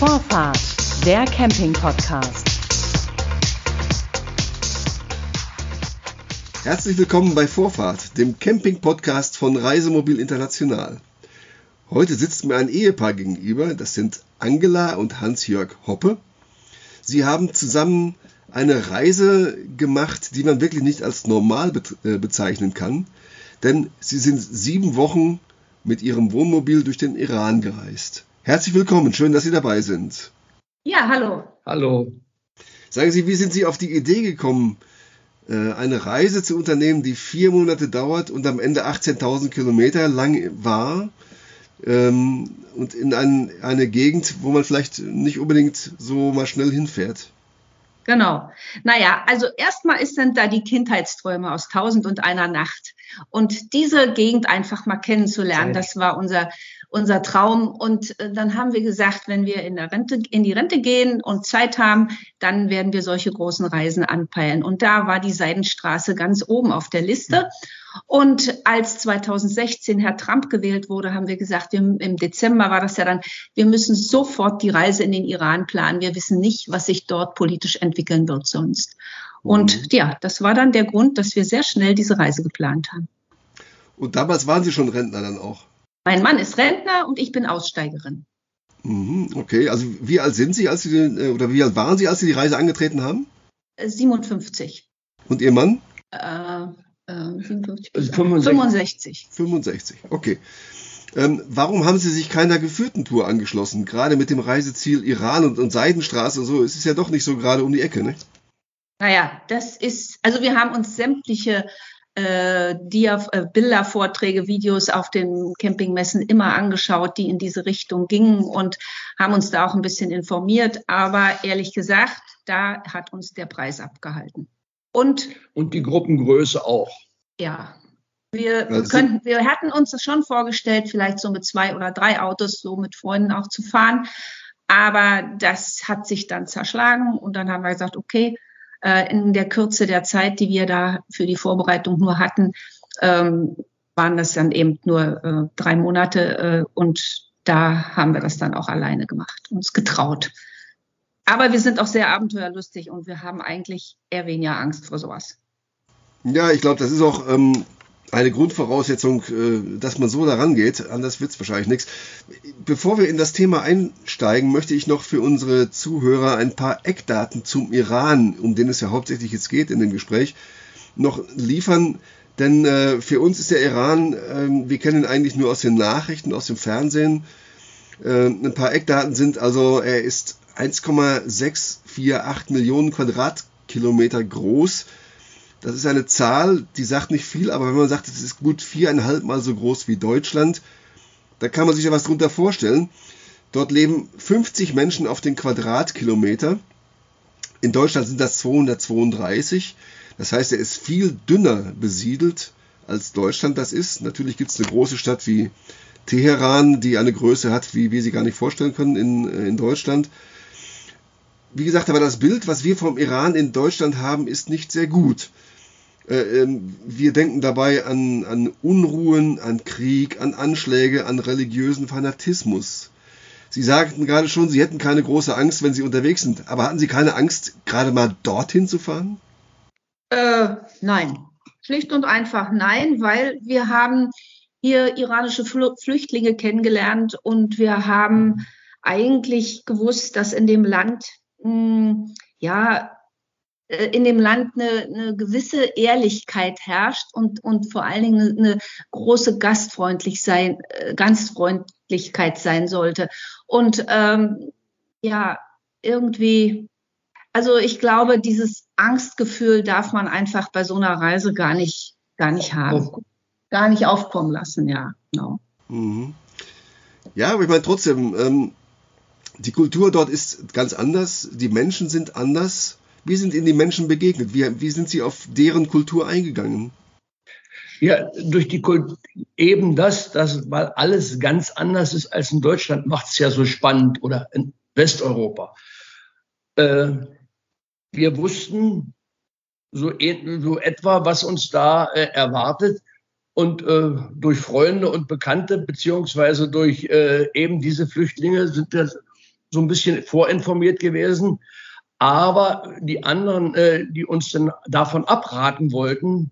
Vorfahrt, der Camping-Podcast. Herzlich willkommen bei Vorfahrt, dem Camping-Podcast von Reisemobil International. Heute sitzt mir ein Ehepaar gegenüber, das sind Angela und Hans-Jörg Hoppe. Sie haben zusammen eine Reise gemacht, die man wirklich nicht als normal äh, bezeichnen kann, denn sie sind sieben Wochen mit ihrem Wohnmobil durch den Iran gereist. Herzlich willkommen, schön, dass Sie dabei sind. Ja, hallo. Hallo. Sagen Sie, wie sind Sie auf die Idee gekommen, äh, eine Reise zu unternehmen, die vier Monate dauert und am Ende 18.000 Kilometer lang war ähm, und in eine Gegend, wo man vielleicht nicht unbedingt so mal schnell hinfährt? Genau. Naja, also erstmal ist dann da die Kindheitsträume aus Tausend und einer Nacht. Und diese Gegend einfach mal kennenzulernen, das war unser, unser Traum. Und äh, dann haben wir gesagt, wenn wir in, der Rente, in die Rente gehen und Zeit haben, dann werden wir solche großen Reisen anpeilen. Und da war die Seidenstraße ganz oben auf der Liste. Und als 2016 Herr Trump gewählt wurde, haben wir gesagt, wir, im Dezember war das ja dann, wir müssen sofort die Reise in den Iran planen. Wir wissen nicht, was sich dort politisch entwickeln wird sonst. Und mhm. ja, das war dann der Grund, dass wir sehr schnell diese Reise geplant haben. Und damals waren Sie schon Rentner dann auch? Mein Mann ist Rentner und ich bin Aussteigerin. Mhm, okay, also wie alt sind Sie, als Sie den, äh, oder wie alt waren Sie, als Sie die Reise angetreten haben? 57. Äh, und Ihr Mann? Äh, 57, also 65. 65, okay. Ähm, warum haben Sie sich keiner geführten Tour angeschlossen? Gerade mit dem Reiseziel Iran und, und Seidenstraße und so, es ist ja doch nicht so gerade um die Ecke, ne? Naja, das ist, also wir haben uns sämtliche äh, Dia, äh, Bilder, Vorträge, Videos auf den Campingmessen immer angeschaut, die in diese Richtung gingen und haben uns da auch ein bisschen informiert. Aber ehrlich gesagt, da hat uns der Preis abgehalten. Und, und die Gruppengröße auch. Ja. Wir, also, könnten, wir hatten uns das schon vorgestellt, vielleicht so mit zwei oder drei Autos, so mit Freunden auch zu fahren. Aber das hat sich dann zerschlagen und dann haben wir gesagt, okay, äh, in der Kürze der Zeit, die wir da für die Vorbereitung nur hatten, ähm, waren das dann eben nur äh, drei Monate äh, und da haben wir das dann auch alleine gemacht, uns getraut. Aber wir sind auch sehr abenteuerlustig und wir haben eigentlich eher weniger Angst vor sowas. Ja, ich glaube, das ist auch ähm, eine Grundvoraussetzung, äh, dass man so daran geht. Anders wird es wahrscheinlich nichts. Bevor wir in das Thema einsteigen, möchte ich noch für unsere Zuhörer ein paar Eckdaten zum Iran, um den es ja hauptsächlich jetzt geht in dem Gespräch, noch liefern. Denn äh, für uns ist der Iran, äh, wir kennen ihn eigentlich nur aus den Nachrichten, aus dem Fernsehen. Äh, ein paar Eckdaten sind also, er ist 1,648 Millionen Quadratkilometer groß. Das ist eine Zahl, die sagt nicht viel, aber wenn man sagt, es ist gut viereinhalb Mal so groß wie Deutschland, da kann man sich ja was drunter vorstellen. Dort leben 50 Menschen auf den Quadratkilometer. In Deutschland sind das 232. Das heißt, er ist viel dünner besiedelt als Deutschland das ist. Natürlich gibt es eine große Stadt wie Teheran, die eine Größe hat, wie wir sie gar nicht vorstellen können in, in Deutschland wie gesagt, aber das Bild, was wir vom Iran in Deutschland haben, ist nicht sehr gut. Äh, ähm, wir denken dabei an, an Unruhen, an Krieg, an Anschläge, an religiösen Fanatismus. Sie sagten gerade schon, Sie hätten keine große Angst, wenn Sie unterwegs sind. Aber hatten Sie keine Angst, gerade mal dorthin zu fahren? Äh, nein, schlicht und einfach nein, weil wir haben hier iranische Flüchtlinge kennengelernt und wir haben eigentlich gewusst, dass in dem Land hm, ja, äh, in dem Land eine, eine gewisse Ehrlichkeit herrscht und, und vor allen Dingen eine, eine große Gastfreundlich sein, äh, Gastfreundlichkeit sein sollte. Und ähm, ja, irgendwie, also ich glaube, dieses Angstgefühl darf man einfach bei so einer Reise gar nicht, gar nicht haben. Gar nicht aufkommen lassen, ja. Genau. Mhm. Ja, aber ich meine trotzdem, ähm, die Kultur dort ist ganz anders, die Menschen sind anders. Wie sind Ihnen die Menschen begegnet? Wie, wie sind Sie auf deren Kultur eingegangen? Ja, durch die Kultur, eben das, das, weil alles ganz anders ist als in Deutschland, macht es ja so spannend oder in Westeuropa. Äh, wir wussten so, so, etwa, was uns da äh, erwartet. Und äh, durch Freunde und Bekannte, beziehungsweise durch äh, eben diese Flüchtlinge, sind wir so ein bisschen vorinformiert gewesen. Aber die anderen, äh, die uns dann davon abraten wollten,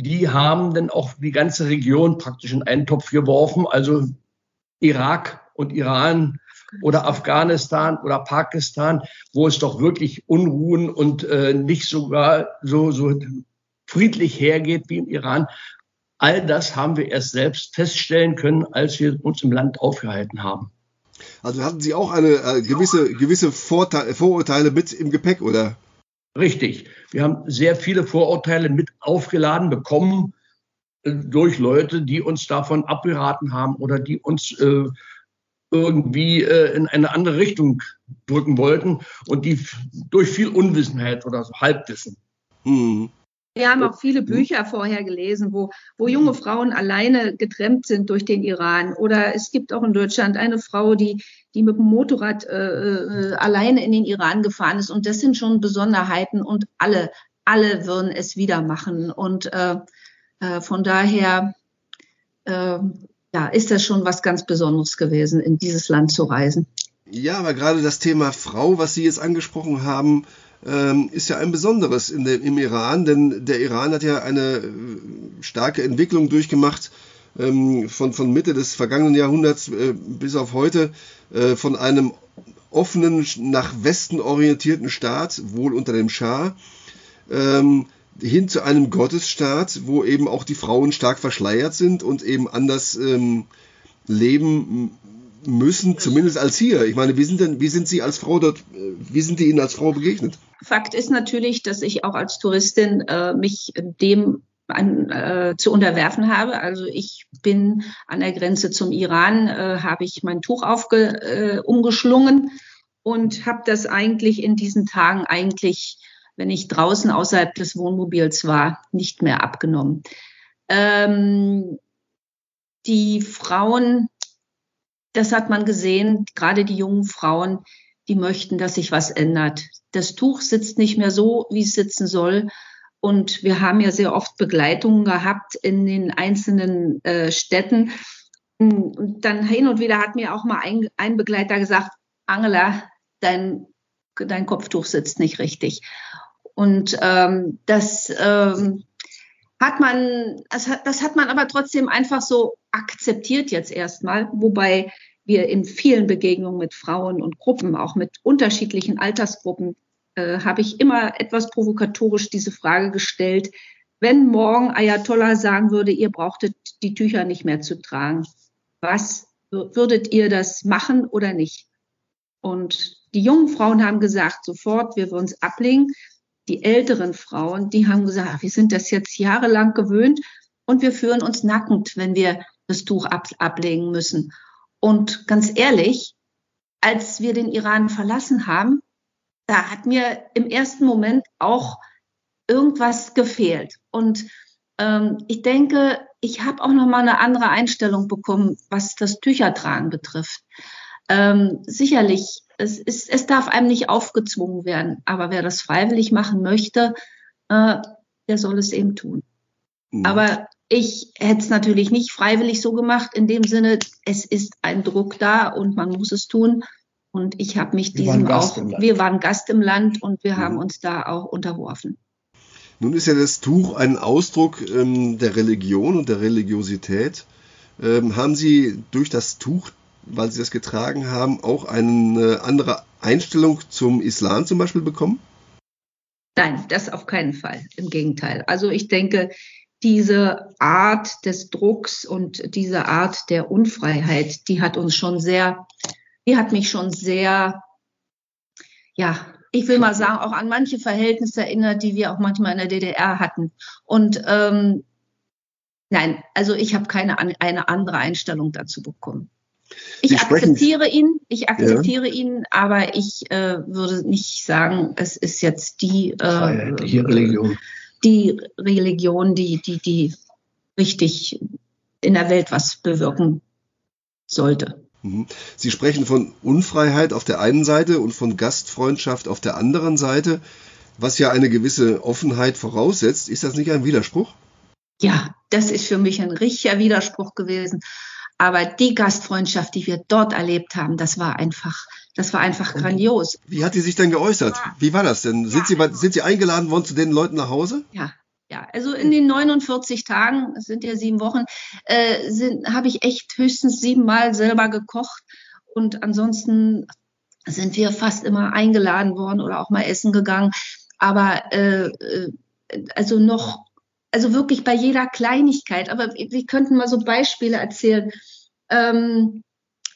die haben dann auch die ganze Region praktisch in einen Topf geworfen. Also Irak und Iran oder Afghanistan oder Pakistan, wo es doch wirklich Unruhen und äh, nicht sogar so, so friedlich hergeht wie im Iran. All das haben wir erst selbst feststellen können, als wir uns im Land aufgehalten haben. Also hatten Sie auch eine äh, gewisse, gewisse Vorteile, Vorurteile mit im Gepäck, oder? Richtig. Wir haben sehr viele Vorurteile mit aufgeladen bekommen äh, durch Leute, die uns davon abgeraten haben oder die uns äh, irgendwie äh, in eine andere Richtung drücken wollten und die durch viel Unwissenheit oder so Halbwissen. Mhm. Wir haben auch viele Bücher vorher gelesen, wo, wo junge Frauen alleine getrennt sind durch den Iran. Oder es gibt auch in Deutschland eine Frau, die, die mit dem Motorrad äh, äh, alleine in den Iran gefahren ist. Und das sind schon Besonderheiten und alle, alle würden es wieder machen. Und äh, äh, von daher äh, ja, ist das schon was ganz Besonderes gewesen, in dieses Land zu reisen. Ja, aber gerade das Thema Frau, was Sie jetzt angesprochen haben, ähm, ist ja ein besonderes in der, im Iran, denn der Iran hat ja eine äh, starke Entwicklung durchgemacht ähm, von, von Mitte des vergangenen Jahrhunderts äh, bis auf heute, äh, von einem offenen, nach Westen orientierten Staat, wohl unter dem Schah, ähm, hin zu einem Gottesstaat, wo eben auch die Frauen stark verschleiert sind und eben anders ähm, leben müssen, zumindest als hier. Ich meine, wie sind denn, wie sind Sie als Frau dort, äh, wie sind die Ihnen als Frau begegnet? Fakt ist natürlich, dass ich auch als Touristin äh, mich dem an, äh, zu unterwerfen habe. Also ich bin an der Grenze zum Iran, äh, habe ich mein Tuch aufge, äh, umgeschlungen und habe das eigentlich in diesen Tagen eigentlich, wenn ich draußen außerhalb des Wohnmobils war, nicht mehr abgenommen. Ähm, die Frauen das hat man gesehen, gerade die jungen Frauen, die möchten, dass sich was ändert. Das Tuch sitzt nicht mehr so, wie es sitzen soll. Und wir haben ja sehr oft Begleitungen gehabt in den einzelnen äh, Städten. Und dann hin und wieder hat mir auch mal ein, ein Begleiter gesagt, Angela, dein, dein Kopftuch sitzt nicht richtig. Und ähm, das ähm, hat man, das hat, das hat man aber trotzdem einfach so akzeptiert jetzt erstmal, wobei wir in vielen Begegnungen mit Frauen und Gruppen, auch mit unterschiedlichen Altersgruppen, äh, habe ich immer etwas provokatorisch diese Frage gestellt, wenn morgen Ayatollah sagen würde, ihr brauchtet die Tücher nicht mehr zu tragen, was würdet ihr das machen oder nicht? Und die jungen Frauen haben gesagt, sofort, wir würden es ablegen die älteren Frauen, die haben gesagt, wir sind das jetzt jahrelang gewöhnt und wir fühlen uns nackend, wenn wir das Tuch ab, ablegen müssen. Und ganz ehrlich, als wir den Iran verlassen haben, da hat mir im ersten Moment auch irgendwas gefehlt. Und ähm, ich denke, ich habe auch noch mal eine andere Einstellung bekommen, was das Tüchertragen betrifft. Ähm, sicherlich es, ist, es darf einem nicht aufgezwungen werden. Aber wer das freiwillig machen möchte, äh, der soll es eben tun. Mhm. Aber ich hätte es natürlich nicht freiwillig so gemacht, in dem Sinne, es ist ein Druck da und man muss es tun. Und ich habe mich wir diesem auch, wir waren Gast im Land und wir mhm. haben uns da auch unterworfen. Nun ist ja das Tuch ein Ausdruck ähm, der Religion und der Religiosität. Ähm, haben Sie durch das Tuch weil sie das getragen haben, auch eine andere Einstellung zum Islam zum Beispiel bekommen? Nein, das auf keinen Fall. Im Gegenteil. Also ich denke, diese Art des Drucks und diese Art der Unfreiheit, die hat uns schon sehr, die hat mich schon sehr, ja, ich will mal sagen, auch an manche Verhältnisse erinnert, die wir auch manchmal in der DDR hatten. Und ähm, nein, also ich habe keine eine andere Einstellung dazu bekommen. Ich akzeptiere ihn, ich akzeptiere ja. ihn, aber ich äh, würde nicht sagen, es ist jetzt die, äh, Religion. die Religion, die, die, die richtig in der Welt was bewirken sollte. Mhm. Sie sprechen von Unfreiheit auf der einen Seite und von Gastfreundschaft auf der anderen Seite, was ja eine gewisse Offenheit voraussetzt. Ist das nicht ein Widerspruch? Ja, das ist für mich ein richtiger Widerspruch gewesen. Aber die Gastfreundschaft, die wir dort erlebt haben, das war einfach, das war einfach grandios. Wie hat die sich denn geäußert? Wie war das denn? Sind, ja. Sie, sind Sie eingeladen worden zu den Leuten nach Hause? Ja, ja, also in den 49 Tagen, es sind ja sieben Wochen, äh, habe ich echt höchstens siebenmal selber gekocht. Und ansonsten sind wir fast immer eingeladen worden oder auch mal essen gegangen. Aber äh, äh also noch, also wirklich bei jeder Kleinigkeit. Aber wir könnten mal so Beispiele erzählen. Ähm,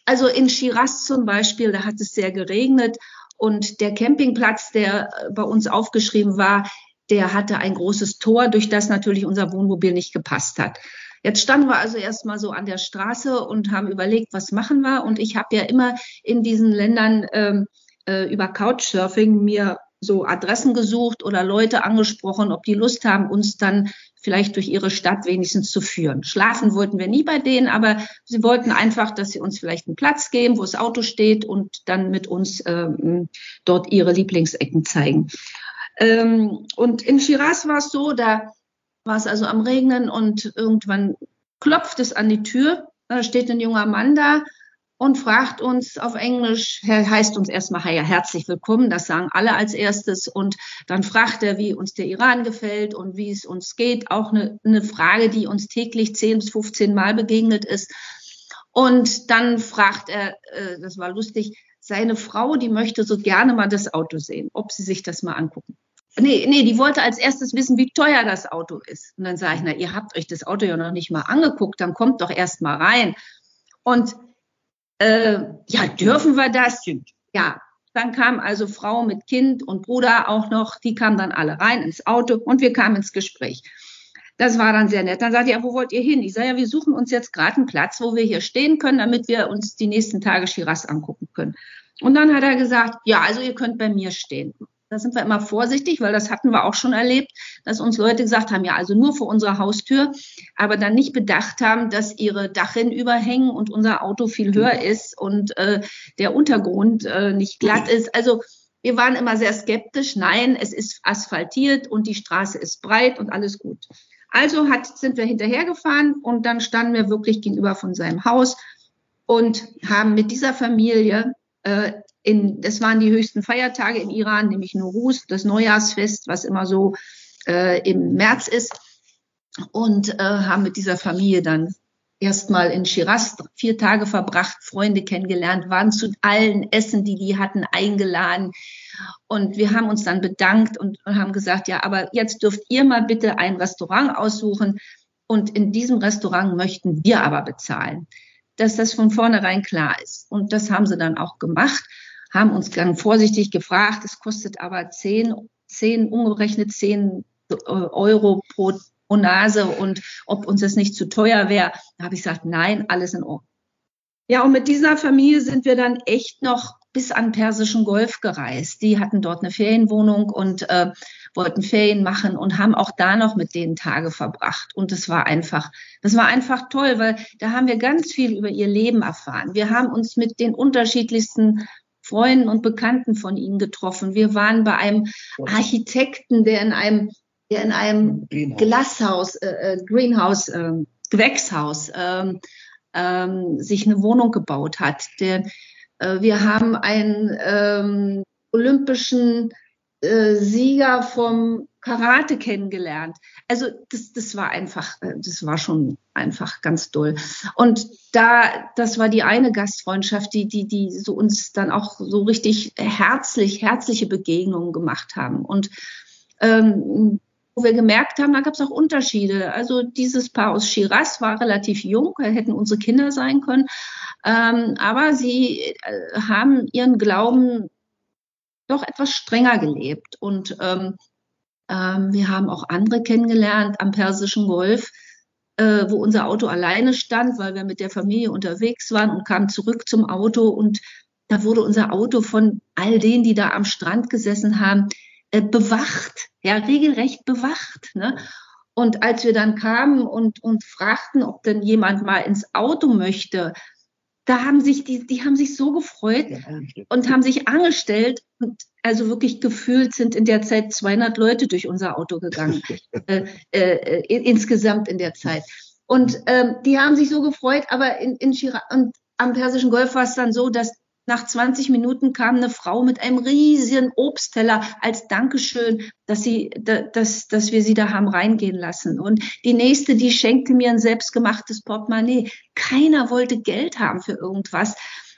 also in Shiraz zum Beispiel, da hat es sehr geregnet und der Campingplatz, der bei uns aufgeschrieben war, der hatte ein großes Tor, durch das natürlich unser Wohnmobil nicht gepasst hat. Jetzt standen wir also erstmal so an der Straße und haben überlegt, was machen wir. Und ich habe ja immer in diesen Ländern ähm, äh, über Couchsurfing mir so Adressen gesucht oder Leute angesprochen, ob die Lust haben, uns dann vielleicht durch ihre Stadt wenigstens zu führen. Schlafen wollten wir nie bei denen, aber sie wollten einfach, dass sie uns vielleicht einen Platz geben, wo das Auto steht und dann mit uns ähm, dort ihre Lieblingsecken zeigen. Ähm, und in Shiraz war es so, da war es also am Regnen und irgendwann klopft es an die Tür. Da steht ein junger Mann da und fragt uns auf Englisch, heißt uns erstmal herzlich willkommen, das sagen alle als erstes. Und dann fragt er, wie uns der Iran gefällt und wie es uns geht. Auch eine, eine Frage, die uns täglich 10 bis 15 Mal begegnet ist. Und dann fragt er, äh, das war lustig, seine Frau, die möchte so gerne mal das Auto sehen, ob sie sich das mal angucken. Nee, nee, die wollte als erstes wissen, wie teuer das Auto ist. Und dann sage ich, na, ihr habt euch das Auto ja noch nicht mal angeguckt, dann kommt doch erst mal rein. Und äh, ja, dürfen wir das? Ja, dann kam also Frau mit Kind und Bruder auch noch, die kamen dann alle rein ins Auto und wir kamen ins Gespräch. Das war dann sehr nett. Dann sagte er, wo wollt ihr hin? Ich sage, ja, wir suchen uns jetzt gerade einen Platz, wo wir hier stehen können, damit wir uns die nächsten Tage Shiraz angucken können. Und dann hat er gesagt, ja, also ihr könnt bei mir stehen. Da sind wir immer vorsichtig, weil das hatten wir auch schon erlebt, dass uns Leute gesagt haben, ja, also nur vor unserer Haustür, aber dann nicht bedacht haben, dass ihre Dachrinnen überhängen und unser Auto viel höher ist und äh, der Untergrund äh, nicht glatt ist. Also wir waren immer sehr skeptisch. Nein, es ist asphaltiert und die Straße ist breit und alles gut. Also hat, sind wir hinterhergefahren und dann standen wir wirklich gegenüber von seinem Haus und haben mit dieser Familie äh, in, das waren die höchsten Feiertage im Iran, nämlich Nowruz, das Neujahrsfest, was immer so äh, im März ist. Und äh, haben mit dieser Familie dann erstmal in Shiraz vier Tage verbracht, Freunde kennengelernt, waren zu allen Essen, die die hatten, eingeladen. Und wir haben uns dann bedankt und haben gesagt, ja, aber jetzt dürft ihr mal bitte ein Restaurant aussuchen. Und in diesem Restaurant möchten wir aber bezahlen, dass das von vornherein klar ist. Und das haben sie dann auch gemacht haben uns dann vorsichtig gefragt, es kostet aber 10, 10 umgerechnet 10 äh, Euro pro, Nase und ob uns das nicht zu teuer wäre. Da habe ich gesagt, nein, alles in Ordnung. Ja, und mit dieser Familie sind wir dann echt noch bis an Persischen Golf gereist. Die hatten dort eine Ferienwohnung und äh, wollten Ferien machen und haben auch da noch mit denen Tage verbracht. Und das war einfach, das war einfach toll, weil da haben wir ganz viel über ihr Leben erfahren. Wir haben uns mit den unterschiedlichsten Freunden und Bekannten von ihnen getroffen. Wir waren bei einem Architekten, der in einem, der in einem Greenhouse. Glashaus, äh, äh, Greenhouse, äh, Gewächshaus ähm, ähm, sich eine Wohnung gebaut hat. Der, äh, wir haben einen ähm, olympischen äh, Sieger vom Karate kennengelernt. Also das, das war einfach, äh, das war schon einfach ganz toll. Und da, das war die eine Gastfreundschaft, die, die, die so uns dann auch so richtig herzlich, herzliche Begegnungen gemacht haben. Und ähm, wo wir gemerkt haben, da gab es auch Unterschiede. Also dieses Paar aus Shiraz war relativ jung, hätten unsere Kinder sein können, ähm, aber sie äh, haben ihren Glauben doch etwas strenger gelebt und ähm, ähm, wir haben auch andere kennengelernt am Persischen Golf, äh, wo unser Auto alleine stand, weil wir mit der Familie unterwegs waren und kamen zurück zum Auto und da wurde unser Auto von all denen, die da am Strand gesessen haben, äh, bewacht, ja, regelrecht bewacht. Ne? Und als wir dann kamen und, und fragten, ob denn jemand mal ins Auto möchte, da haben sich die, die haben sich so gefreut und haben sich angestellt und also wirklich gefühlt sind in der Zeit 200 Leute durch unser Auto gegangen, äh, äh, insgesamt in der Zeit. Und ähm, die haben sich so gefreut, aber in, in Chira und am Persischen Golf war es dann so, dass nach 20 Minuten kam eine Frau mit einem riesigen Obstteller als Dankeschön, dass sie, dass, dass wir sie da haben reingehen lassen. Und die nächste, die schenkte mir ein selbstgemachtes Portemonnaie. Keiner wollte Geld haben für irgendwas.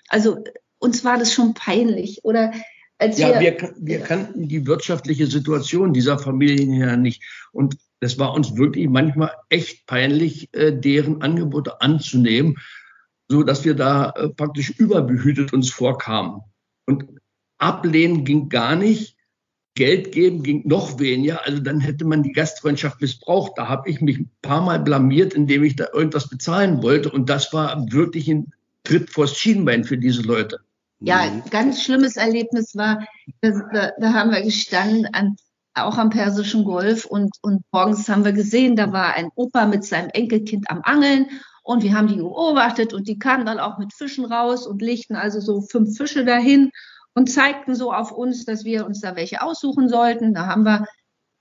Also uns war das schon peinlich. Oder als ja, wir, wir, wir kannten die wirtschaftliche Situation dieser Familien ja nicht. Und es war uns wirklich manchmal echt peinlich, äh, deren Angebote anzunehmen so dass wir da äh, praktisch überbehütet uns vorkamen. Und ablehnen ging gar nicht. Geld geben ging noch weniger, also dann hätte man die Gastfreundschaft missbraucht. Da habe ich mich ein paar Mal blamiert, indem ich da irgendwas bezahlen wollte. Und das war wirklich ein Tritt vors Schienbein für diese Leute. Ja, ein ganz schlimmes Erlebnis war, da, da haben wir gestanden, an, auch am Persischen Golf und, und morgens haben wir gesehen, da war ein Opa mit seinem Enkelkind am Angeln und wir haben die beobachtet und die kamen dann auch mit Fischen raus und legten also so fünf Fische dahin und zeigten so auf uns, dass wir uns da welche aussuchen sollten. Da haben wir,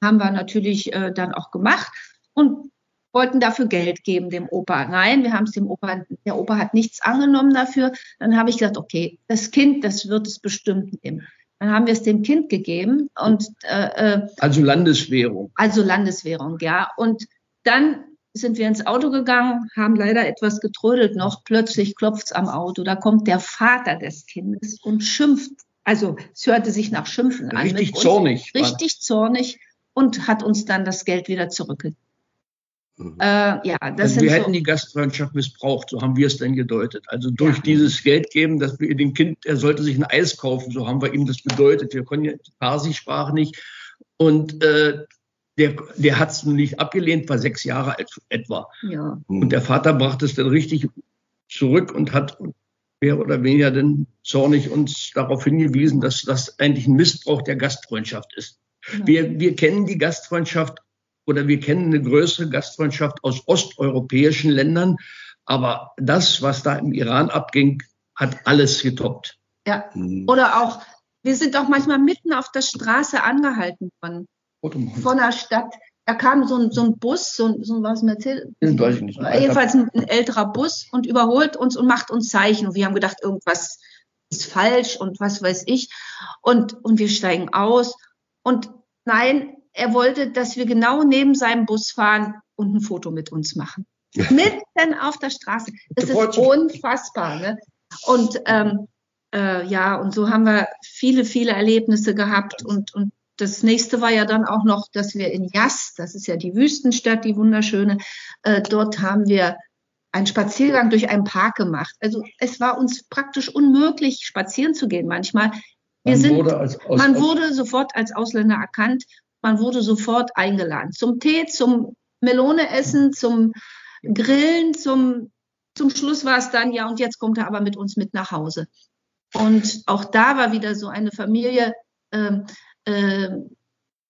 haben wir natürlich äh, dann auch gemacht und wollten dafür Geld geben dem Opa. Nein, wir haben es dem Opa, der Opa hat nichts angenommen dafür. Dann habe ich gesagt, okay, das Kind, das wird es bestimmt nehmen. Dann haben wir es dem Kind gegeben und äh, äh also Landeswährung. Also Landeswährung, ja. Und dann sind wir ins Auto gegangen, haben leider etwas getrödelt noch. Plötzlich klopft's am Auto. Da kommt der Vater des Kindes und schimpft. Also es hörte sich nach Schimpfen an. Richtig zornig. Richtig zornig und hat uns dann das Geld wieder zurückgegeben. Mhm. Äh, ja, das also wir hätten die Gastfreundschaft missbraucht, so haben wir es denn gedeutet. Also durch ja. dieses Geld geben, dass wir dem Kind, er sollte sich ein Eis kaufen, so haben wir ihm das bedeutet. Wir konnten ja Farsi-Sprache nicht. Und äh, der, der hat es nicht abgelehnt, war sechs Jahre alt etwa. Ja. Und der Vater brachte es dann richtig zurück und hat mehr oder weniger dann zornig uns darauf hingewiesen, dass das eigentlich ein Missbrauch der Gastfreundschaft ist. Ja. Wir, wir kennen die Gastfreundschaft oder wir kennen eine größere Gastfreundschaft aus osteuropäischen Ländern, aber das, was da im Iran abging, hat alles getoppt. Ja, mhm. oder auch, wir sind auch manchmal mitten auf der Straße angehalten worden von der Stadt. Da kam so ein, so ein Bus, so ein, so ein was Mercedes, weiß ich nicht, jedenfalls ein, ein, älterer Bus und überholt uns und macht uns Zeichen. Und wir haben gedacht, irgendwas ist falsch und was weiß ich. Und, und wir steigen aus. Und nein, er wollte, dass wir genau neben seinem Bus fahren und ein Foto mit uns machen. Mitten auf der Straße. Das ist unfassbar. Ne? Und ähm, äh, ja, und so haben wir viele, viele Erlebnisse gehabt und, und das nächste war ja dann auch noch, dass wir in Jas, das ist ja die Wüstenstadt, die wunderschöne, äh, dort haben wir einen Spaziergang durch einen Park gemacht. Also es war uns praktisch unmöglich, spazieren zu gehen manchmal. Wir man, sind, wurde, als, man wurde sofort als Ausländer erkannt, man wurde sofort eingeladen zum Tee, zum Melone essen, zum Grillen, zum, zum Schluss war es dann, ja, und jetzt kommt er aber mit uns mit nach Hause. Und auch da war wieder so eine Familie, ähm, äh,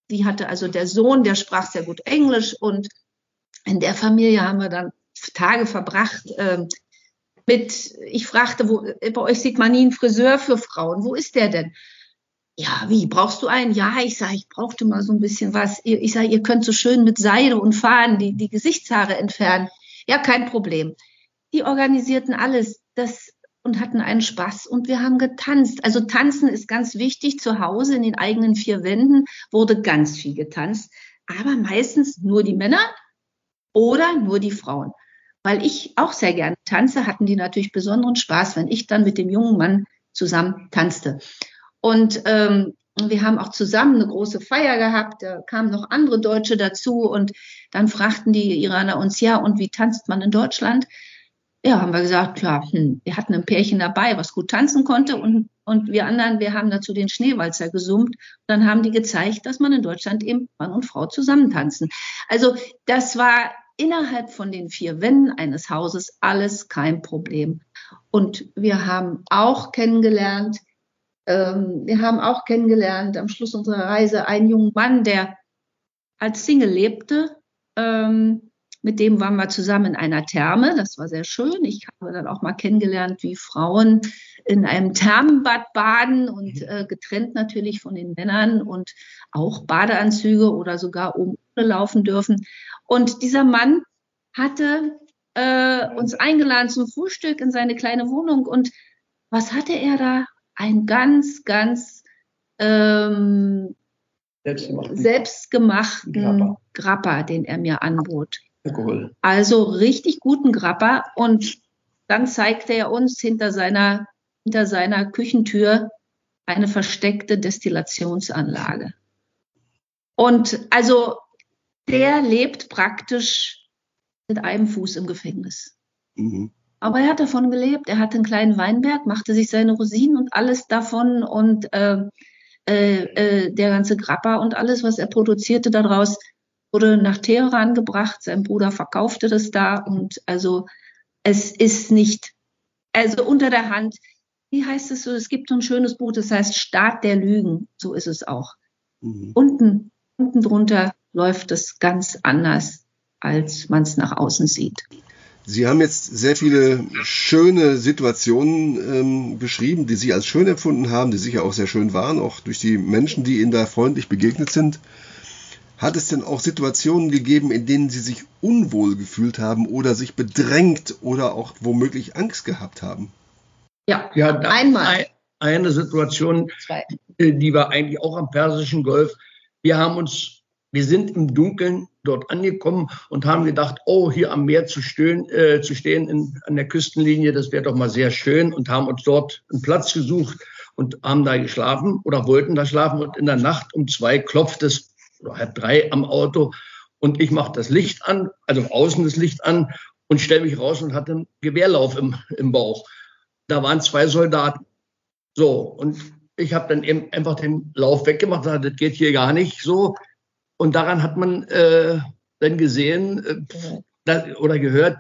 die hatte also der Sohn, der sprach sehr gut Englisch und in der Familie haben wir dann Tage verbracht äh, mit, ich fragte, wo, bei euch sieht man nie einen Friseur für Frauen, wo ist der denn? Ja, wie, brauchst du einen? Ja, ich sage, ich brauchte mal so ein bisschen was. Ich sage, ihr könnt so schön mit Seide und Faden die, die Gesichtshaare entfernen. Ja, kein Problem. Die organisierten alles. Das und hatten einen Spaß und wir haben getanzt. Also tanzen ist ganz wichtig. Zu Hause in den eigenen vier Wänden wurde ganz viel getanzt, aber meistens nur die Männer oder nur die Frauen. Weil ich auch sehr gerne tanze, hatten die natürlich besonderen Spaß, wenn ich dann mit dem jungen Mann zusammen tanzte. Und ähm, wir haben auch zusammen eine große Feier gehabt. Da kamen noch andere Deutsche dazu und dann fragten die Iraner uns, ja, und wie tanzt man in Deutschland? ja, haben wir gesagt, ja, hm, wir hatten ein Pärchen dabei, was gut tanzen konnte und, und wir anderen, wir haben dazu den Schneewalzer gesummt. Dann haben die gezeigt, dass man in Deutschland eben Mann und Frau zusammen tanzen. Also das war innerhalb von den vier Wänden eines Hauses alles kein Problem. Und wir haben auch kennengelernt, ähm, wir haben auch kennengelernt am Schluss unserer Reise einen jungen Mann, der als Single lebte, ähm, mit dem waren wir zusammen in einer Therme. Das war sehr schön. Ich habe dann auch mal kennengelernt, wie Frauen in einem Thermenbad baden und äh, getrennt natürlich von den Männern und auch Badeanzüge oder sogar oben laufen dürfen. Und dieser Mann hatte äh, uns eingeladen zum Frühstück in seine kleine Wohnung. Und was hatte er da? Ein ganz, ganz ähm, selbstgemachten, selbstgemachten Grappa. Grappa, den er mir anbot. Alkohol. Also richtig guten Grappa. Und dann zeigte er uns hinter seiner, hinter seiner Küchentür eine versteckte Destillationsanlage. Und also der lebt praktisch mit einem Fuß im Gefängnis. Mhm. Aber er hat davon gelebt. Er hatte einen kleinen Weinberg, machte sich seine Rosinen und alles davon und äh, äh, äh, der ganze Grappa und alles, was er produzierte daraus, wurde nach Teheran gebracht. Sein Bruder verkaufte das da und also es ist nicht, also unter der Hand, wie heißt es so? Es gibt so ein schönes Buch, das heißt Staat der Lügen. So ist es auch. Mhm. Unten, unten drunter läuft es ganz anders, als man es nach außen sieht. Sie haben jetzt sehr viele schöne Situationen ähm, beschrieben, die Sie als schön empfunden haben, die sicher auch sehr schön waren, auch durch die Menschen, die Ihnen da freundlich begegnet sind. Hat es denn auch Situationen gegeben, in denen Sie sich unwohl gefühlt haben oder sich bedrängt oder auch womöglich Angst gehabt haben? Ja, ja einmal. Eine Situation. Äh, die war eigentlich auch am Persischen Golf. Wir haben uns wir sind im Dunkeln dort angekommen und haben gedacht, oh, hier am Meer zu, stehen, äh, zu stehen in, an der Küstenlinie, das wäre doch mal sehr schön und haben uns dort einen Platz gesucht und haben da geschlafen oder wollten da schlafen und in der Nacht um zwei klopft es oder halb drei am Auto und ich mache das Licht an, also außen das Licht an und stelle mich raus und hatte einen Gewehrlauf im, im Bauch. Da waren zwei Soldaten. So, und ich habe dann eben einfach den Lauf weggemacht, das geht hier gar nicht so. Und daran hat man äh, dann gesehen äh, oder gehört,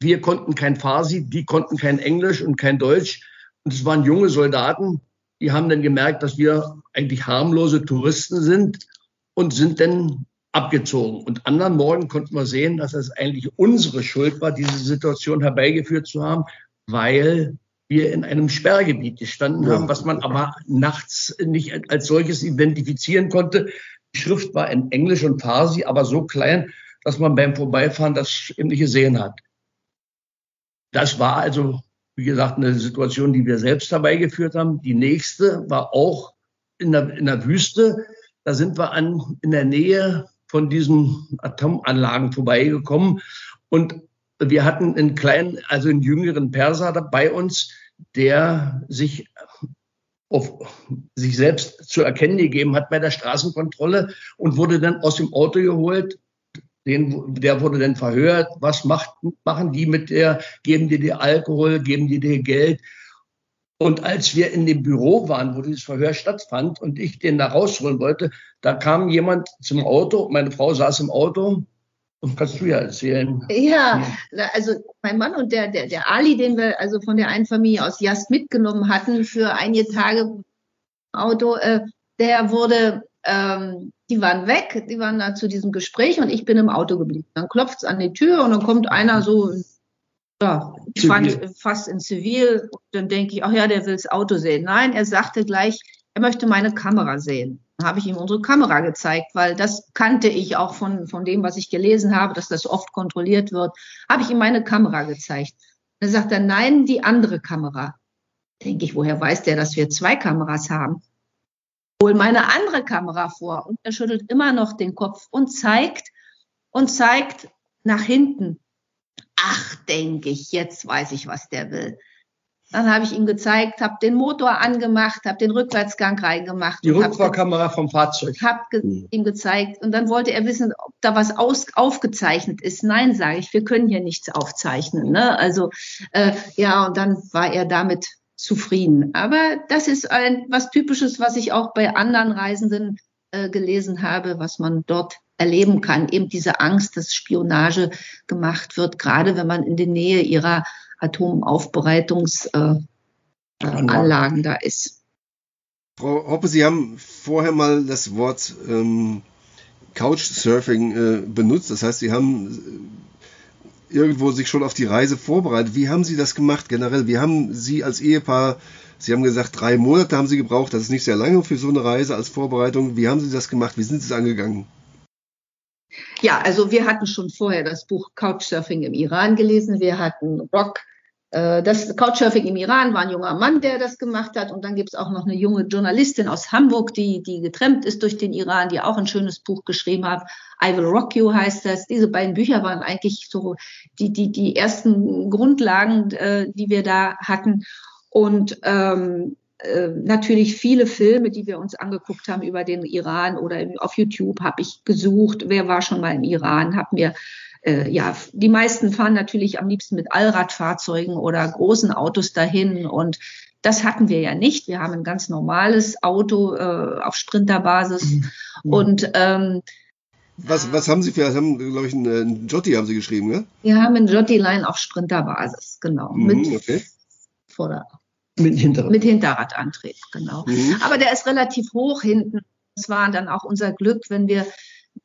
wir konnten kein Farsi, die konnten kein Englisch und kein Deutsch. Und es waren junge Soldaten, die haben dann gemerkt, dass wir eigentlich harmlose Touristen sind und sind dann abgezogen. Und anderen Morgen konnten wir sehen, dass es eigentlich unsere Schuld war, diese Situation herbeigeführt zu haben, weil wir in einem Sperrgebiet gestanden haben, was man aber nachts nicht als solches identifizieren konnte. Die Schrift war in Englisch und Farsi, aber so klein, dass man beim Vorbeifahren das eben nicht gesehen hat. Das war also, wie gesagt, eine Situation, die wir selbst herbeigeführt haben. Die nächste war auch in der, in der Wüste. Da sind wir an, in der Nähe von diesen Atomanlagen vorbeigekommen und wir hatten einen kleinen, also einen jüngeren Perser bei uns, der sich auf sich selbst zu erkennen gegeben hat bei der Straßenkontrolle und wurde dann aus dem Auto geholt. Den, der wurde dann verhört. Was macht, machen die mit der? Geben die dir Alkohol? Geben die dir Geld? Und als wir in dem Büro waren, wo dieses Verhör stattfand und ich den da rausholen wollte, da kam jemand zum Auto. Meine Frau saß im Auto kannst du ja erzählen. Ja, also mein Mann und der, der, der Ali, den wir also von der einen Familie aus Jast mitgenommen hatten für einige Tage im Auto, äh, der wurde, ähm, die waren weg, die waren da zu diesem Gespräch und ich bin im Auto geblieben. Dann klopft es an die Tür und dann kommt einer so, ja, ich fand fast in Zivil. Und dann denke ich, ach ja, der will das Auto sehen. Nein, er sagte gleich, er möchte meine Kamera sehen habe ich ihm unsere Kamera gezeigt, weil das kannte ich auch von, von dem, was ich gelesen habe, dass das oft kontrolliert wird. Habe ich ihm meine Kamera gezeigt. Dann sagt er, nein, die andere Kamera. Denke ich, woher weiß der, dass wir zwei Kameras haben? Hol meine andere Kamera vor. Und er schüttelt immer noch den Kopf und zeigt und zeigt nach hinten. Ach, denke ich, jetzt weiß ich, was der will. Dann habe ich ihm gezeigt, habe den Motor angemacht, habe den Rückwärtsgang reingemacht. Die Rückfahrkamera vom Fahrzeug. Habe ge mhm. ihm gezeigt und dann wollte er wissen, ob da was aus aufgezeichnet ist. Nein, sage ich, wir können hier nichts aufzeichnen. Ne? Also äh, ja, und dann war er damit zufrieden. Aber das ist ein was Typisches, was ich auch bei anderen Reisenden äh, gelesen habe, was man dort erleben kann. Eben diese Angst, dass Spionage gemacht wird, gerade wenn man in der Nähe ihrer Atomaufbereitungsanlagen äh, da ist. Frau Hoppe, Sie haben vorher mal das Wort ähm, Couchsurfing äh, benutzt. Das heißt, Sie haben äh, irgendwo sich schon auf die Reise vorbereitet. Wie haben Sie das gemacht generell? Wie haben Sie als Ehepaar, Sie haben gesagt, drei Monate haben Sie gebraucht. Das ist nicht sehr lange für so eine Reise als Vorbereitung. Wie haben Sie das gemacht? Wie sind Sie es angegangen? Ja, also wir hatten schon vorher das Buch Couchsurfing im Iran gelesen. Wir hatten Rock äh, das Couchsurfing im Iran war ein junger Mann, der das gemacht hat. Und dann gibt es auch noch eine junge Journalistin aus Hamburg, die, die getrennt ist durch den Iran, die auch ein schönes Buch geschrieben hat. I Will Rock You heißt das. Diese beiden Bücher waren eigentlich so die, die, die ersten Grundlagen, äh, die wir da hatten. Und ähm, äh, natürlich viele Filme, die wir uns angeguckt haben über den Iran oder auf YouTube habe ich gesucht, wer war schon mal im Iran, habe mir äh, ja, die meisten fahren natürlich am liebsten mit Allradfahrzeugen oder großen Autos dahin und das hatten wir ja nicht. Wir haben ein ganz normales Auto äh, auf Sprinterbasis mhm. und ähm, was, was haben Sie für, haben, glaube ich, einen, Jotti haben Sie geschrieben, ne? Wir haben einen Jotti-Line auf Sprinterbasis, genau. Mhm, mit okay. Vorder mit, Hinterrad. mit Hinterradantrieb, genau. Mhm. Aber der ist relativ hoch hinten. Das war dann auch unser Glück, wenn wir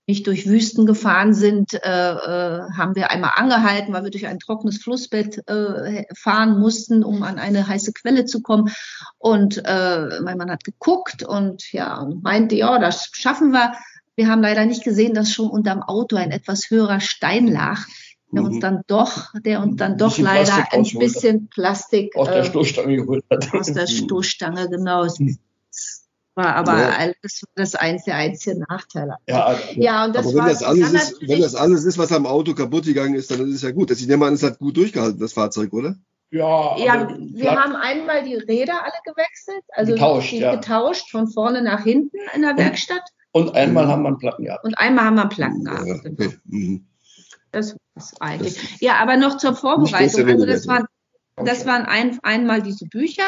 nicht durch Wüsten gefahren sind, äh, äh, haben wir einmal angehalten, weil wir durch ein trockenes Flussbett äh, fahren mussten, um an eine heiße Quelle zu kommen. Und äh, mein Mann hat geguckt und ja und meinte, ja, das schaffen wir. Wir haben leider nicht gesehen, dass schon unterm Auto ein etwas höherer Stein lag, der uns mhm. dann doch, der uns dann doch leider ein bisschen Plastik aus der äh, Stoßstange geholt hat. Aus der Stoßstange, genau. War aber ja. alles das eins der einzigen Nachteile. Ja, also, ja und das aber wenn das, alles ist, wenn das alles ist, was am Auto kaputt gegangen ist, dann ist es ja gut. Ich nehme an, es hat gut durchgehalten, das Fahrzeug, oder? Ja, ja wir haben einmal die Räder alle gewechselt, also getauscht, ja. getauscht von vorne nach hinten in der Werkstatt. Und einmal mhm. haben wir einen Platten gehabt. Und einmal haben wir einen Platten gehabt. Ja, okay. Genau. mhm. Das ist eigentlich. Das ja, aber noch zur Vorbereitung. Also das das waren ein, einmal diese Bücher.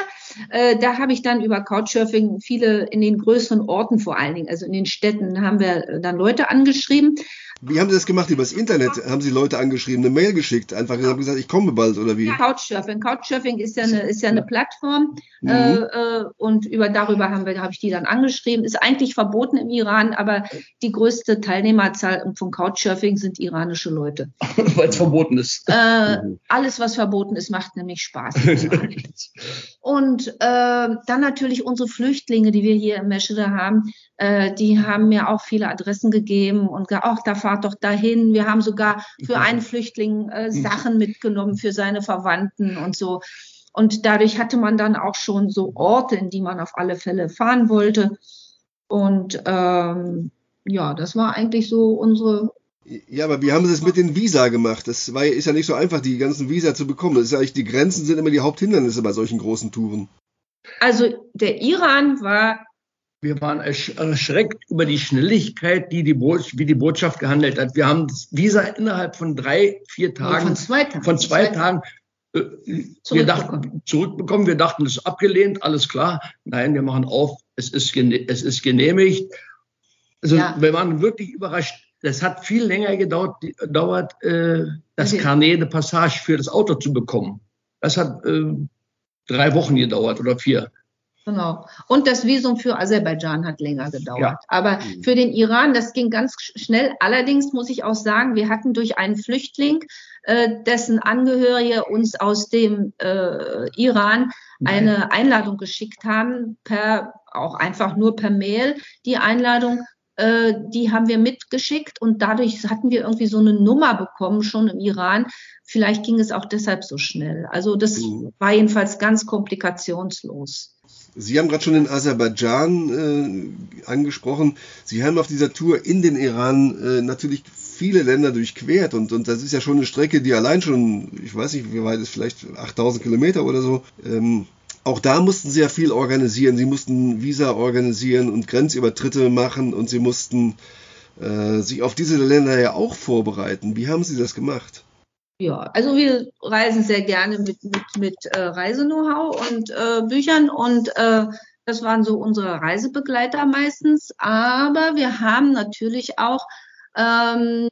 Äh, da habe ich dann über Couchsurfing viele in den größeren Orten vor allen Dingen, also in den Städten, haben wir dann Leute angeschrieben. Wie haben Sie das gemacht? Übers Internet haben Sie Leute angeschrieben, eine Mail geschickt, einfach gesagt, ich komme bald oder wie? Couchsurfing. Couchsurfing ist ja eine, ist ja eine Plattform mhm. äh, äh und über darüber haben wir, habe ich die dann angeschrieben. Ist eigentlich verboten im Iran, aber die größte Teilnehmerzahl von Couchsurfing sind iranische Leute. Weil es verboten ist. Äh, mhm. alles, was verboten ist, macht nämlich Spaß. und äh, dann natürlich unsere Flüchtlinge, die wir hier im Meschede haben, äh, die haben mir auch viele Adressen gegeben und gesagt, ach, da fahrt doch dahin. Wir haben sogar für einen Flüchtling äh, mhm. Sachen mitgenommen für seine Verwandten und so. Und dadurch hatte man dann auch schon so Orte, in die man auf alle Fälle fahren wollte. Und ähm, ja, das war eigentlich so unsere. Ja, aber wie haben Sie es mit den Visa gemacht? Das war, ist ja nicht so einfach, die ganzen Visa zu bekommen. Das ist eigentlich, die Grenzen sind immer die Haupthindernisse bei solchen großen Touren. Also der Iran war wir waren erschreckt über die Schnelligkeit, die die wie die Botschaft gehandelt hat. Wir haben das Visa innerhalb von drei, vier Tagen, von zwei Tagen, von zwei Tagen äh, wir dachten, zurückbekommen. Wir dachten, es ist abgelehnt, alles klar. Nein, wir machen auf, es ist, es ist genehmigt. Also ja. wir waren wirklich überrascht. Das hat viel länger gedauert, dauert, äh, das okay. Carnet de Passage für das Auto zu bekommen. Das hat äh, drei Wochen gedauert oder vier. Genau. Und das Visum für Aserbaidschan hat länger gedauert. Ja. Aber mhm. für den Iran, das ging ganz schnell. Allerdings muss ich auch sagen, wir hatten durch einen Flüchtling, äh, dessen Angehörige uns aus dem äh, Iran eine Einladung geschickt haben, per, auch einfach nur per Mail. Die Einladung äh, die haben wir mitgeschickt und dadurch hatten wir irgendwie so eine Nummer bekommen, schon im Iran. Vielleicht ging es auch deshalb so schnell. Also das mhm. war jedenfalls ganz komplikationslos. Sie haben gerade schon den Aserbaidschan äh, angesprochen. Sie haben auf dieser Tour in den Iran äh, natürlich viele Länder durchquert und, und das ist ja schon eine Strecke, die allein schon, ich weiß nicht, wie weit ist, vielleicht 8000 Kilometer oder so. Ähm, auch da mussten sie ja viel organisieren. Sie mussten Visa organisieren und Grenzübertritte machen und sie mussten äh, sich auf diese Länder ja auch vorbereiten. Wie haben Sie das gemacht? Ja, also wir reisen sehr gerne mit, mit, mit äh, Reise-Know-how und äh, Büchern und äh, das waren so unsere Reisebegleiter meistens. Aber wir haben natürlich auch ähm,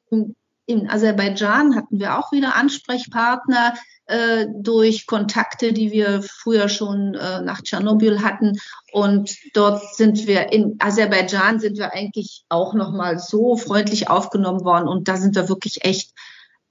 in Aserbaidschan hatten wir auch wieder Ansprechpartner äh, durch Kontakte, die wir früher schon äh, nach Tschernobyl hatten. Und dort sind wir in Aserbaidschan sind wir eigentlich auch noch mal so freundlich aufgenommen worden. Und da sind wir wirklich echt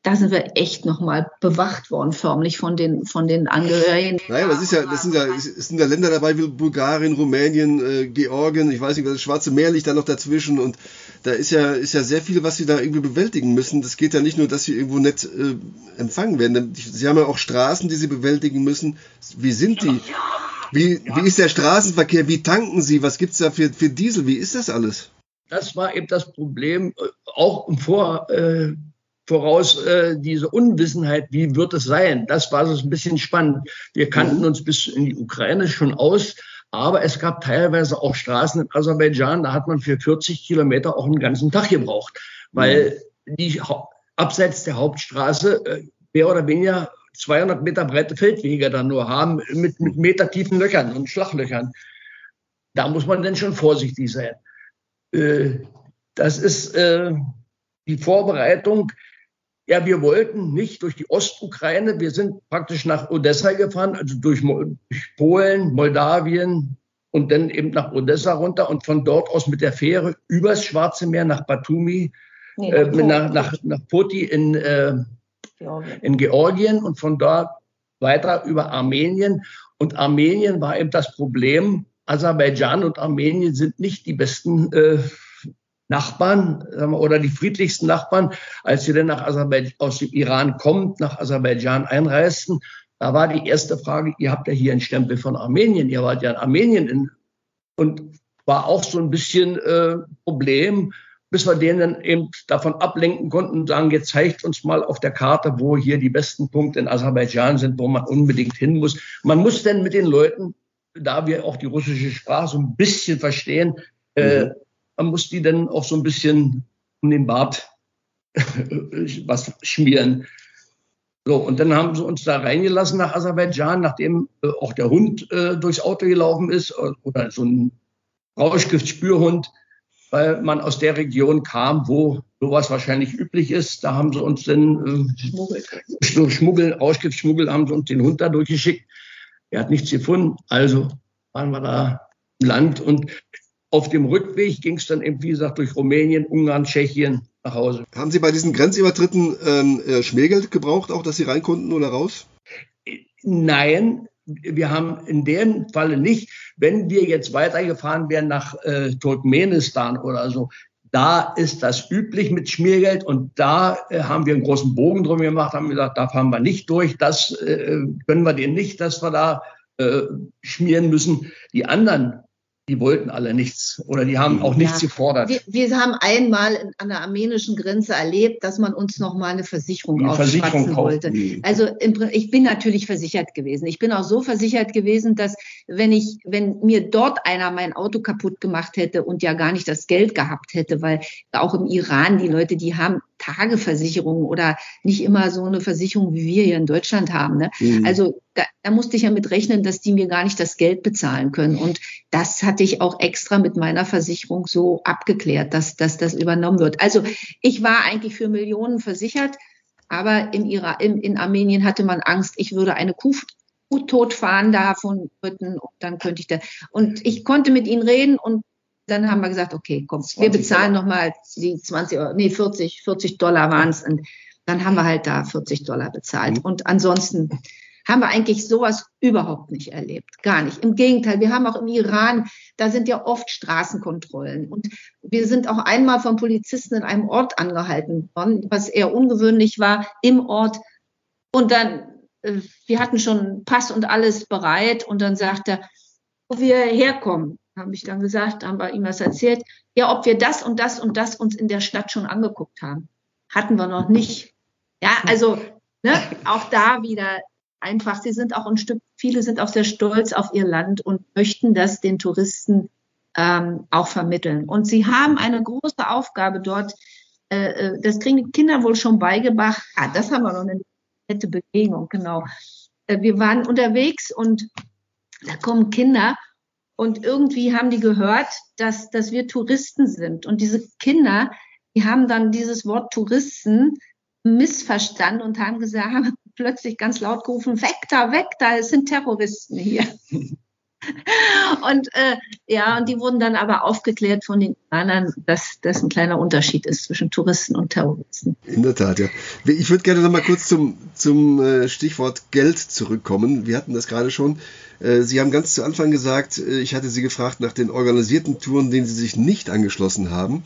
da sind wir echt nochmal bewacht worden, förmlich von den, von den Angehörigen. Naja, das ist ja, das sind ja, es sind ja Länder dabei wie Bulgarien, Rumänien, äh, Georgien, ich weiß nicht, das Schwarze Meer liegt da noch dazwischen und da ist ja, ist ja sehr viel, was sie da irgendwie bewältigen müssen. Das geht ja nicht nur, dass sie irgendwo nett äh, empfangen werden. Sie haben ja auch Straßen, die sie bewältigen müssen. Wie sind die? Wie, wie ist der Straßenverkehr? Wie tanken sie? Was gibt's da für, für Diesel? Wie ist das alles? Das war eben das Problem, äh, auch im Vor, äh, voraus äh, diese Unwissenheit, wie wird es sein? Das war so ein bisschen spannend. Wir kannten uns bis in die Ukraine schon aus, aber es gab teilweise auch Straßen in Aserbaidschan, da hat man für 40 Kilometer auch einen ganzen Tag gebraucht, weil die abseits der Hauptstraße äh, mehr oder weniger 200 Meter breite Feldwege dann nur haben mit, mit metertiefen Löchern und Schlaglöchern. Da muss man dann schon vorsichtig sein. Äh, das ist äh, die Vorbereitung ja, wir wollten nicht durch die Ostukraine. Wir sind praktisch nach Odessa gefahren, also durch, durch Polen, Moldawien und dann eben nach Odessa runter und von dort aus mit der Fähre übers Schwarze Meer nach Batumi, nee, äh, nach, nach, nach Poti in, äh, Georgien. in Georgien und von dort weiter über Armenien. Und Armenien war eben das Problem. Aserbaidschan und Armenien sind nicht die besten äh, Nachbarn oder die friedlichsten Nachbarn, als sie dann nach Aserbaidschan, aus dem Iran kommt, nach Aserbaidschan einreisten. Da war die erste Frage, ihr habt ja hier einen Stempel von Armenien, ihr wart ja in Armenien in, und war auch so ein bisschen äh, Problem, bis wir denen dann eben davon ablenken konnten und sagen, jetzt zeigt uns mal auf der Karte, wo hier die besten Punkte in Aserbaidschan sind, wo man unbedingt hin muss. Man muss denn mit den Leuten, da wir auch die russische Sprache so ein bisschen verstehen, äh, mhm. äh, man muss die dann auch so ein bisschen um den Bart was schmieren. So, und dann haben sie uns da reingelassen nach Aserbaidschan, nachdem äh, auch der Hund äh, durchs Auto gelaufen ist äh, oder so ein Rauschgiftspürhund, weil man aus der Region kam, wo sowas wahrscheinlich üblich ist. Da haben sie uns dann äh, Schmuggel. durch Schmuggel, Rauschgiftschmuggel haben sie uns den Hund da durchgeschickt. Er hat nichts gefunden, also waren wir da im Land und auf dem Rückweg ging es dann eben, wie gesagt, durch Rumänien, Ungarn, Tschechien nach Hause. Haben Sie bei diesen Grenzübertritten ähm, äh, Schmiergeld gebraucht, auch dass Sie rein konnten oder raus? Nein, wir haben in dem Falle nicht. Wenn wir jetzt weitergefahren wären nach äh, Turkmenistan oder so, da ist das üblich mit Schmiergeld und da äh, haben wir einen großen Bogen drum gemacht, haben gesagt, da fahren wir nicht durch, das äh, können wir denen nicht, dass wir da äh, schmieren müssen. Die anderen die wollten alle nichts oder die haben auch nichts ja, gefordert. Wir, wir, haben einmal an der armenischen Grenze erlebt, dass man uns noch mal eine Versicherung eine aufschwatzen wollte. Also ich bin natürlich versichert gewesen. Ich bin auch so versichert gewesen, dass wenn ich, wenn mir dort einer mein Auto kaputt gemacht hätte und ja gar nicht das Geld gehabt hätte, weil auch im Iran die Leute, die haben Tageversicherungen oder nicht immer so eine Versicherung, wie wir hier in Deutschland haben. Ne? Mhm. Also da, da musste ich ja mit rechnen, dass die mir gar nicht das Geld bezahlen können. Und das hatte ich auch extra mit meiner Versicherung so abgeklärt, dass, dass das übernommen wird. Also ich war eigentlich für Millionen versichert, aber im Iran, im, in Armenien hatte man Angst, ich würde eine Kuh totfahren da von Briten und dann könnte ich da. Und ich konnte mit ihnen reden und dann haben wir gesagt, okay, komm, wir bezahlen nochmal die 20 Euro, nee, 40, 40 Dollar waren es. Und dann haben wir halt da 40 Dollar bezahlt. Mhm. Und ansonsten haben wir eigentlich sowas überhaupt nicht erlebt. Gar nicht. Im Gegenteil, wir haben auch im Iran, da sind ja oft Straßenkontrollen. Und wir sind auch einmal vom Polizisten in einem Ort angehalten worden, was eher ungewöhnlich war, im Ort. Und dann, äh, wir hatten schon Pass und alles bereit. Und dann sagt er, wo wir herkommen habe ich dann gesagt, haben wir ihm was erzählt. Ja, ob wir das und das und das uns in der Stadt schon angeguckt haben. Hatten wir noch nicht. Ja, also ne, auch da wieder einfach, sie sind auch ein Stück, viele sind auch sehr stolz auf ihr Land und möchten das den Touristen ähm, auch vermitteln. Und sie haben eine große Aufgabe dort, äh, äh das kriegen die Kinder wohl schon beigebracht. Ah, das haben wir noch eine nette Begegnung, genau. Äh, wir waren unterwegs und da kommen Kinder und irgendwie haben die gehört, dass, dass wir Touristen sind. Und diese Kinder, die haben dann dieses Wort Touristen missverstanden und haben gesagt, haben plötzlich ganz laut gerufen, weg da, weg da, es sind Terroristen hier. und äh, ja, und die wurden dann aber aufgeklärt von den anderen, dass das ein kleiner Unterschied ist zwischen Touristen und Terroristen. In der Tat, ja. Ich würde gerne noch mal kurz zum, zum äh, Stichwort Geld zurückkommen. Wir hatten das gerade schon. Äh, Sie haben ganz zu Anfang gesagt, äh, ich hatte Sie gefragt nach den organisierten Touren, denen Sie sich nicht angeschlossen haben,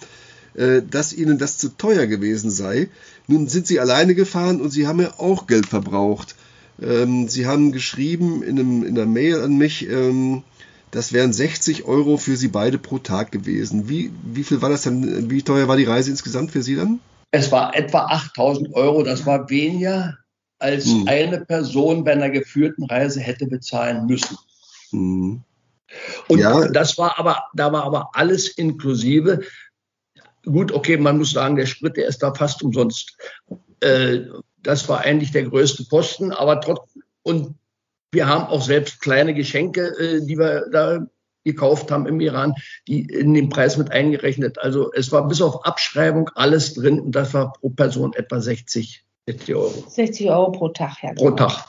dass Ihnen das zu teuer gewesen sei. Nun sind Sie alleine gefahren und Sie haben ja auch Geld verbraucht. Ähm, Sie haben geschrieben in, einem, in einer Mail an mich, ähm, das wären 60 Euro für Sie beide pro Tag gewesen. Wie, wie viel war das dann? Wie teuer war die Reise insgesamt für Sie dann? Es war etwa 8000 Euro. Das war weniger, als hm. eine Person bei einer geführten Reise hätte bezahlen müssen. Hm. Und ja. das war aber, da war aber alles inklusive. Gut, okay, man muss sagen, der Sprit, der ist da fast umsonst. Äh, das war eigentlich der größte Posten, aber trotzdem, und wir haben auch selbst kleine Geschenke, äh, die wir da gekauft haben im Iran, die in den Preis mit eingerechnet. Also es war bis auf Abschreibung alles drin und das war pro Person etwa 60, 60 Euro. 60 Euro pro Tag, ja. Genau. Pro Tag.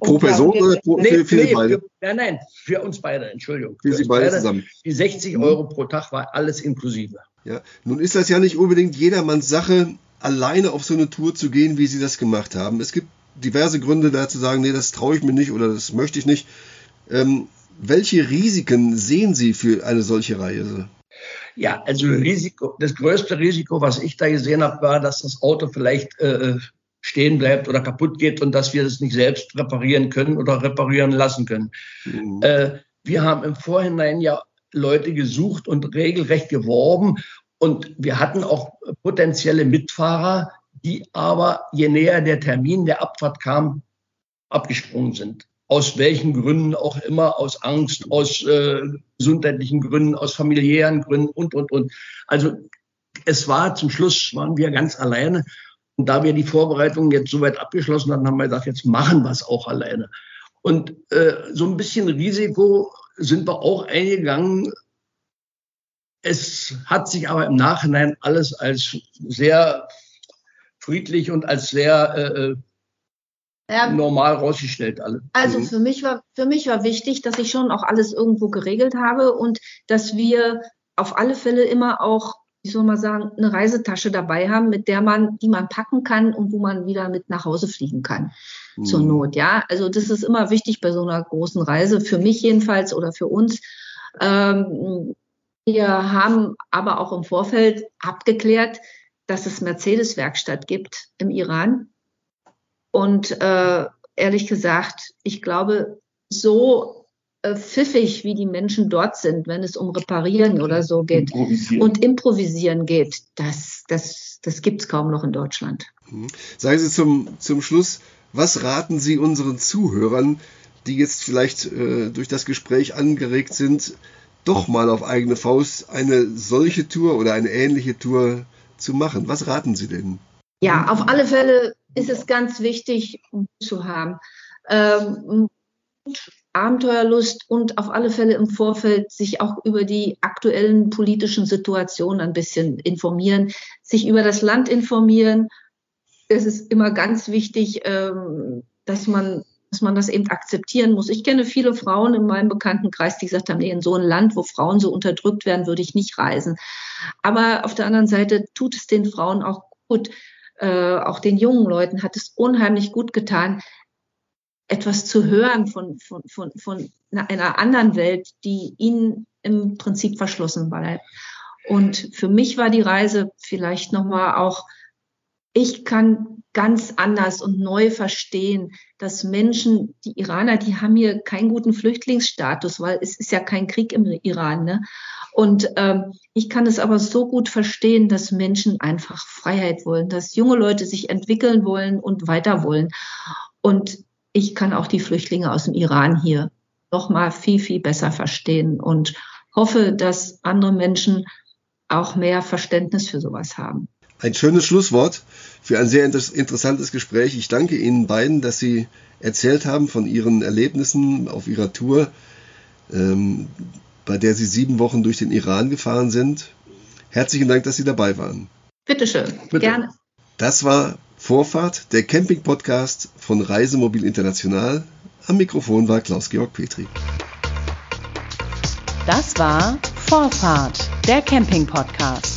Pro Person oder pro, nee, für, für nee, beide? Für, nein, nein, für uns beide, Entschuldigung. Für, für Sie beide, beide zusammen. Die 60 Euro pro Tag war alles inklusive. Ja, nun ist das ja nicht unbedingt jedermanns Sache, alleine auf so eine Tour zu gehen, wie Sie das gemacht haben. Es gibt diverse Gründe da zu sagen, nee, das traue ich mir nicht oder das möchte ich nicht. Ähm, welche Risiken sehen Sie für eine solche Reise? Ja, also Risiko, das größte Risiko, was ich da gesehen habe, war, dass das Auto vielleicht äh, stehen bleibt oder kaputt geht und dass wir das nicht selbst reparieren können oder reparieren lassen können. Mhm. Äh, wir haben im Vorhinein ja Leute gesucht und regelrecht geworben und wir hatten auch potenzielle Mitfahrer, die aber je näher der Termin der Abfahrt kam, abgesprungen sind. Aus welchen Gründen auch immer, aus Angst, aus äh, gesundheitlichen Gründen, aus familiären Gründen und, und, und. Also es war zum Schluss, waren wir ganz alleine. Und da wir die Vorbereitungen jetzt soweit abgeschlossen hatten, haben wir gesagt, jetzt machen wir es auch alleine. Und äh, so ein bisschen Risiko sind wir auch eingegangen. Es hat sich aber im Nachhinein alles als sehr friedlich und als sehr äh, äh ja, normal rausgestellt alle. Also mhm. für mich war für mich war wichtig, dass ich schon auch alles irgendwo geregelt habe und dass wir auf alle Fälle immer auch ich soll mal sagen, eine Reisetasche dabei haben, mit der man, die man packen kann und wo man wieder mit nach Hause fliegen kann. Mhm. Zur Not, ja. Also das ist immer wichtig bei so einer großen Reise, für mich jedenfalls oder für uns. Ähm, wir haben aber auch im Vorfeld abgeklärt, dass es Mercedes-Werkstatt gibt im Iran. Und äh, ehrlich gesagt, ich glaube, so äh, pfiffig, wie die Menschen dort sind, wenn es um Reparieren oder so geht improvisieren. und Improvisieren geht, das, das, das gibt es kaum noch in Deutschland. Mhm. Sagen Sie zum, zum Schluss, was raten Sie unseren Zuhörern, die jetzt vielleicht äh, durch das Gespräch angeregt sind, doch mal auf eigene Faust eine solche Tour oder eine ähnliche Tour zu machen? Was raten Sie denn? Ja, auf alle Fälle ist es ganz wichtig, Mut zu haben. Ähm, Abenteuerlust und auf alle Fälle im Vorfeld sich auch über die aktuellen politischen Situationen ein bisschen informieren, sich über das Land informieren. Es ist immer ganz wichtig, ähm, dass man dass man das eben akzeptieren muss. Ich kenne viele Frauen in meinem Bekanntenkreis, die gesagt haben, nee, in so ein Land, wo Frauen so unterdrückt werden, würde ich nicht reisen. Aber auf der anderen Seite tut es den Frauen auch gut. Äh, auch den jungen Leuten hat es unheimlich gut getan, etwas zu hören von, von, von, von einer anderen Welt, die ihnen im Prinzip verschlossen bleibt. Und für mich war die Reise vielleicht nochmal auch, ich kann ganz anders und neu verstehen, dass Menschen, die Iraner, die haben hier keinen guten Flüchtlingsstatus, weil es ist ja kein Krieg im Iran. Ne? Und ähm, ich kann es aber so gut verstehen, dass Menschen einfach Freiheit wollen, dass junge Leute sich entwickeln wollen und weiter wollen. Und ich kann auch die Flüchtlinge aus dem Iran hier noch mal viel, viel besser verstehen und hoffe, dass andere Menschen auch mehr Verständnis für sowas haben. Ein schönes Schlusswort für ein sehr interessantes Gespräch. Ich danke Ihnen beiden, dass Sie erzählt haben von Ihren Erlebnissen auf Ihrer Tour, ähm, bei der Sie sieben Wochen durch den Iran gefahren sind. Herzlichen Dank, dass Sie dabei waren. Bitteschön, Bitte. gerne. Das war Vorfahrt, der Camping-Podcast von Reisemobil International. Am Mikrofon war Klaus-Georg Petri. Das war Vorfahrt, der Camping-Podcast.